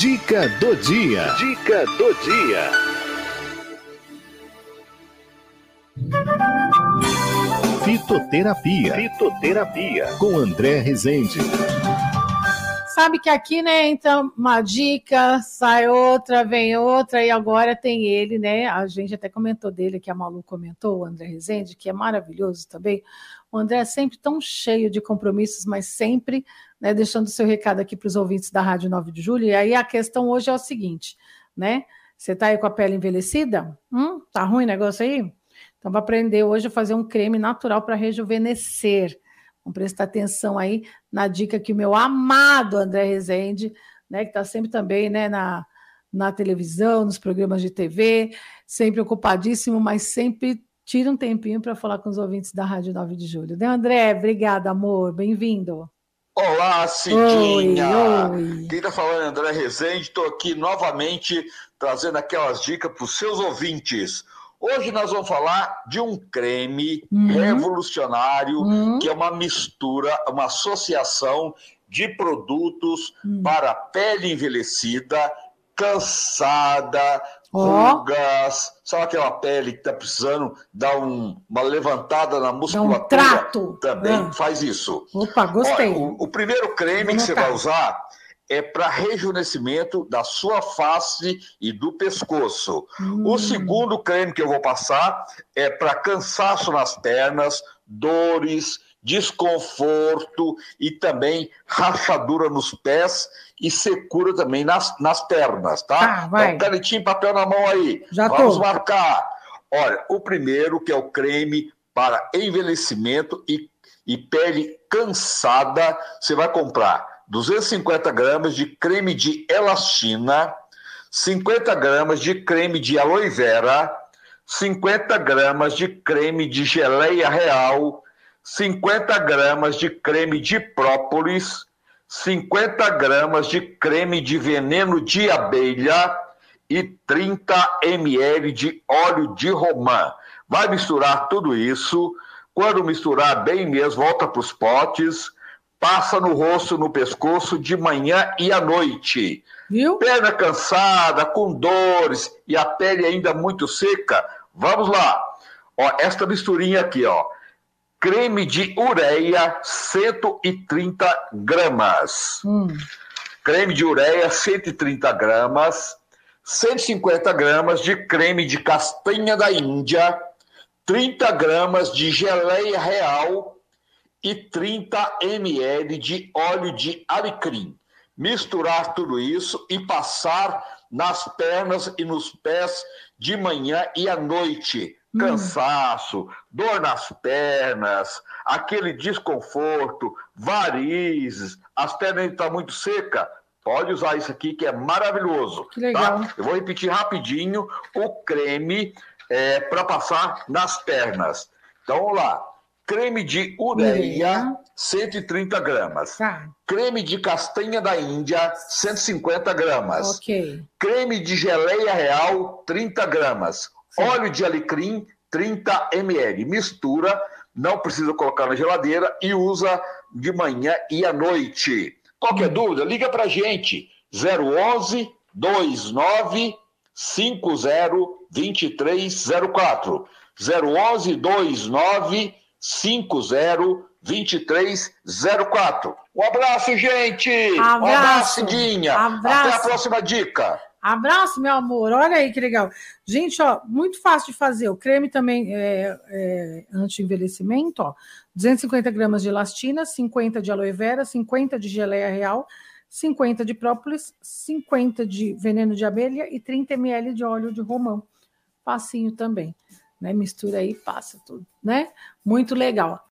Dica do dia. Dica do dia. Fitoterapia. Fitoterapia. Com André Rezende. Sabe que aqui, né, então, uma dica, sai outra, vem outra, e agora tem ele, né? A gente até comentou dele, que a Malu comentou, o André Rezende, que é maravilhoso também. O André é sempre tão cheio de compromissos, mas sempre né, deixando seu recado aqui para os ouvintes da Rádio 9 de Julho. E aí a questão hoje é o seguinte, né? Você está aí com a pele envelhecida? Hum, tá ruim o negócio aí? Então, vai aprender hoje a fazer um creme natural para rejuvenescer. Vamos prestar atenção aí na dica que o meu amado André Rezende, né, que está sempre também né, na, na televisão, nos programas de TV, sempre ocupadíssimo, mas sempre tira um tempinho para falar com os ouvintes da Rádio 9 de Julho. Né, André? Obrigada, amor. Bem-vindo. Olá, Cidinha! Oi, oi. Quem está falando é André Rezende, estou aqui novamente trazendo aquelas dicas para os seus ouvintes. Hoje nós vamos falar de um creme uhum. revolucionário, uhum. que é uma mistura, uma associação de produtos uhum. para pele envelhecida, cansada, rugas, sabe aquela pele que está precisando dar um, uma levantada na musculatura? Um trato. Também ah. faz isso. Opa, gostei. Olha, o, o, primeiro creme que você vai usar é para rejuvenescimento da sua face e do pescoço. Hum. O segundo creme que eu vou passar é para cansaço nas pernas, dores, desconforto e também rachadura nos pés e secura também nas, nas pernas, tá? Ah, vai. Então, canetinho, papel na mão aí. Já Vamos tô. marcar. Olha, o primeiro que é o creme para envelhecimento e, e pele cansada, você vai comprar 250 gramas de creme de elastina, 50 gramas de creme de aloe vera, 50 gramas de creme de geleia real, 50 gramas de creme de própolis, 50 gramas de creme de veneno de abelha e 30 ml de óleo de romã. Vai misturar tudo isso. Quando misturar bem mesmo, volta para os potes passa no rosto, no pescoço, de manhã e à noite. Viu? Perna cansada, com dores e a pele ainda muito seca. Vamos lá. Ó, esta misturinha aqui, ó. Creme de ureia, 130 gramas. Hum. Creme de ureia, 130 gramas. 150 gramas de creme de castanha da Índia. 30 gramas de geleia real e 30 ml de óleo de alecrim. Misturar tudo isso e passar nas pernas e nos pés de manhã e à noite. Hum. Cansaço, dor nas pernas, aquele desconforto, varizes, as pernas estão muito secas. Pode usar isso aqui que é maravilhoso. Que legal. Tá? Eu vou repetir rapidinho o creme é, para passar nas pernas. Então vamos lá creme de ureia, 130 gramas. Tá. Creme de castanha da Índia, 150 gramas. Ok. Creme de geleia real, 30 gramas. Sim. Óleo de alecrim, 30 ml. Mistura, não precisa colocar na geladeira e usa de manhã e à noite. Qualquer hum. dúvida, liga para gente. 011 29 50 2304. 011 29 502304. Um abraço, gente! Abraço. Um abraço, Cidinha! Abraço. Até a próxima dica! Abraço, meu amor. Olha aí que legal. Gente, ó, muito fácil de fazer. O creme também é, é anti-envelhecimento, ó. 250 gramas de elastina, 50 de aloe vera, 50 de geleia real, 50 de própolis, 50 de veneno de abelha e 30 ml de óleo de romão. Facinho também né? Mistura aí, passa tudo, né? Muito legal.